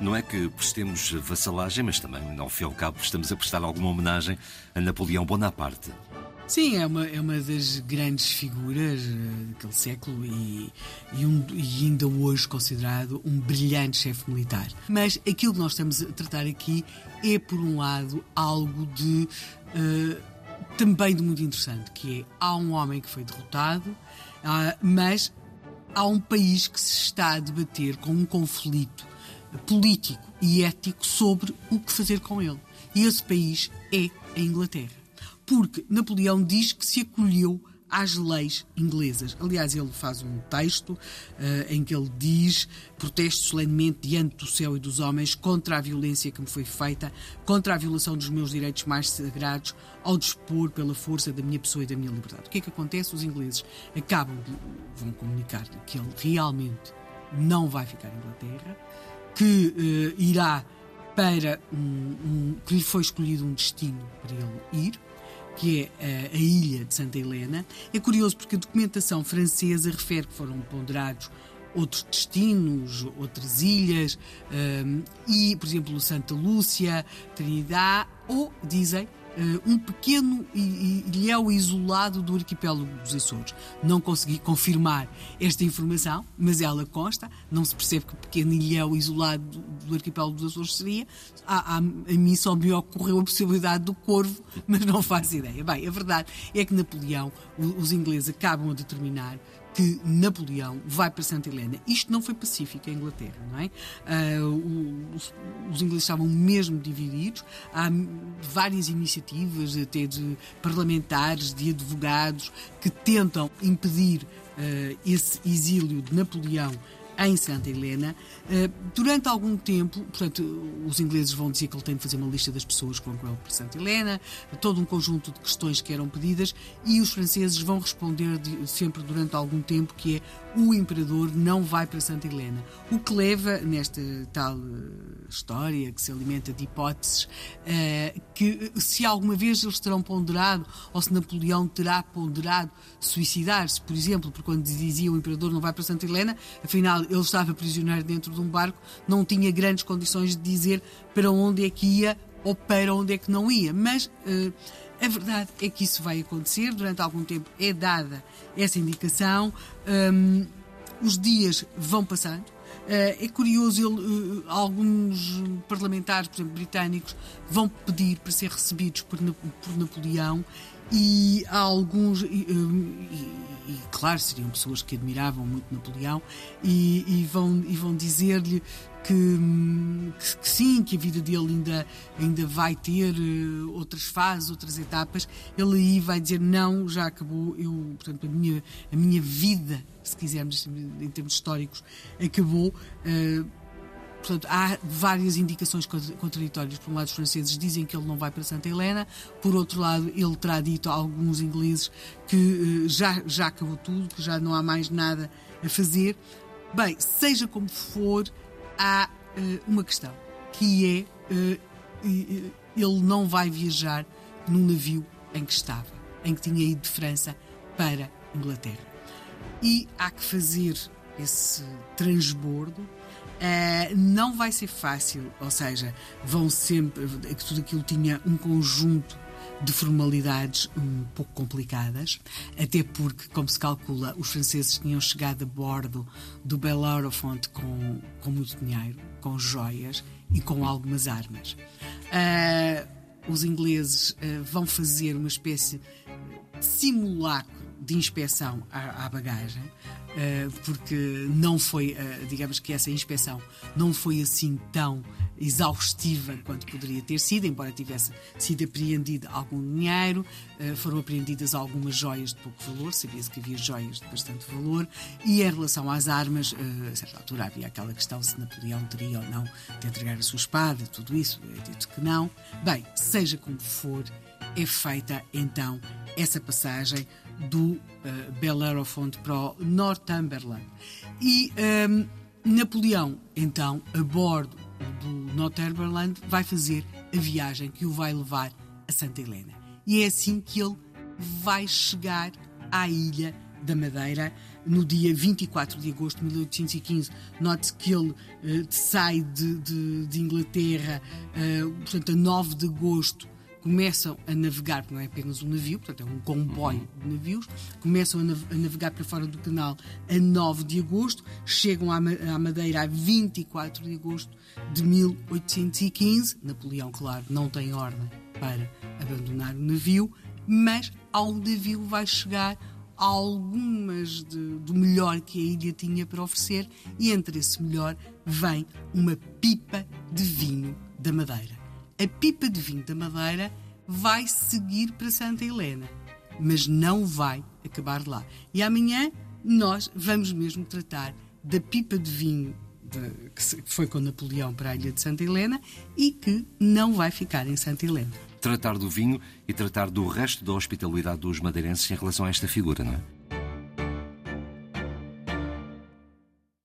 Não é que prestemos vassalagem, mas também, ao fim e ao cabo, estamos a prestar alguma homenagem a Napoleão Bonaparte. Sim, é uma, é uma das grandes figuras uh, daquele século e, e, um, e, ainda hoje considerado um brilhante chefe militar. Mas aquilo que nós estamos a tratar aqui é, por um lado, algo de. Uh, também de muito interessante, que é há um homem que foi derrotado, uh, mas há um país que se está a debater com um conflito político e ético sobre o que fazer com ele. E esse país é a Inglaterra. Porque Napoleão diz que se acolheu às leis inglesas. Aliás, ele faz um texto uh, em que ele diz: protesto solenemente diante do céu e dos homens contra a violência que me foi feita, contra a violação dos meus direitos mais sagrados, ao dispor pela força da minha pessoa e da minha liberdade. O que é que acontece? Os ingleses acabam de, vão comunicar que ele realmente não vai ficar em Inglaterra, que uh, irá para um, um, que lhe foi escolhido um destino para ele ir, que é a, ilha de Santa Helena. É curioso porque a documentação francesa refere que foram ponderados outros destinos, outras ilhas, um, eh, e, por exemplo, Santa Lúcia, Trinidad, ou, dizem, um pequeno ilhéu isolado do arquipélago dos Açores. Não consegui confirmar esta informação, mas ela consta. Não se percebe que pequeno ilhéu isolado do, do arquipélago dos Açores seria. A, a, a, mim só me ocorreu a possibilidade do Corvo, mas não faço ideia. Bem, a verdade é que Napoleão, os ingleses acabam a determinar que Napoleão vai para Santa Helena. Isto não foi pacífico em Inglaterra, não é? Uh, os, os, ingleses estavam mesmo divididos. Há várias iniciativas, até de parlamentares, de advogados, que tentam impedir uh, esse exílio de Napoleão em Santa Helena. Eh, durante algum tempo, portanto, os ingleses vão dizer que ele tem de fazer uma lista das pessoas que vão com para Santa Helena, todo um conjunto de questões que eram pedidas, e os franceses vão responder sempre durante algum tempo que é o imperador não vai para Santa Helena. O que leva, nesta tal eh, história que se alimenta de hipóteses, eh, que se alguma vez eles terão ponderado, ou se Napoleão terá ponderado suicidar-se, por exemplo, porque quando dizia o imperador não vai para Santa Helena, afinal ele estava prisioneiro dentro de um barco, não tinha grandes condições de dizer para onde é que ia ou para onde é que não ia. Mas uh, a verdade é que isso vai acontecer. Durante algum tempo é dada essa indicação. Um, os dias vão passando. Uh, é curioso, ele, uh, alguns parlamentares, por exemplo, britânicos, vão pedir para ser recebidos por, por Napoleão e há alguns, e, e, e, claro, seriam pessoas que admiravam muito Napoleão e, e vão, e vão dizer-lhe que, que, que, sim, que a vida dele ainda, ainda vai ter uh, outras fases, outras etapas. Ele aí vai dizer: não, já acabou, eu, portanto, a minha, a minha vida, se quisermos, em termos históricos, acabou. Uh, Portanto, há várias indicações contraditórias. Por um lado, os franceses dizem que ele não vai para Santa Helena, por outro lado, ele terá dito a alguns ingleses que uh, já, já acabou tudo, que já não há mais nada a fazer. Bem, seja como for, há uh, uma questão, que é uh, ele não vai viajar num navio em que estava, em que tinha ido de França para Inglaterra. E há que fazer esse transbordo Uh, não vai ser fácil, ou seja, vão sempre. Tudo aquilo tinha um conjunto de formalidades um pouco complicadas, até porque, como se calcula, os franceses tinham chegado a bordo do Bellerophon com, com muito dinheiro, com joias e com algumas armas. Uh, os ingleses uh, vão fazer uma espécie de simulacro de inspeção à, à bagagem, uh, porque não foi, digamos que essa inspeção não foi assim tão exaustiva quanto poderia ter sido, embora tivesse sido apreendido algum dinheiro, uh, foram apreendidas algumas joias de pouco valor, sabia-se que havia joias de bastante valor, e em relação às armas, a certa altura havia aquela questão se Napoleão teria ou não de entregar a sua espada, tudo isso, é dito que não. Bem, seja como for, é feita então essa passagem do uh, Bellerophon para o Northumberland. E um, ehm, Napoleão, então, a bordo do Northumberland, vai fazer a viagem que o vai levar a Santa Helena. E é assim que ele vai chegar à ilha da Madeira no dia 24 de agosto de 1815. Note que ele uh, sai de, de, de Inglaterra, uh, portanto, a 9 de agosto começam a navegar, porque não é apenas um navio, portanto é um comboio de navios, começam a, navegar para fora do canal a 9 de agosto, chegam à, Madeira a 24 de agosto de 1815. Napoleão, claro, não tem ordem para abandonar o navio, mas ao navio vai chegar algumas de, do melhor que a ilha tinha para oferecer e entre esse melhor vem uma pipa de vinho da Madeira. A pipa de vinho da Madeira vai seguir para Santa Helena, mas não vai acabar lá. E amanhã nós vamos mesmo tratar da pipa de vinho de, que foi com Napoleão para a ilha de Santa Helena e que não vai ficar em Santa Helena tratar do vinho e tratar do resto da hospitalidade dos madeirenses em relação a esta figura, não é?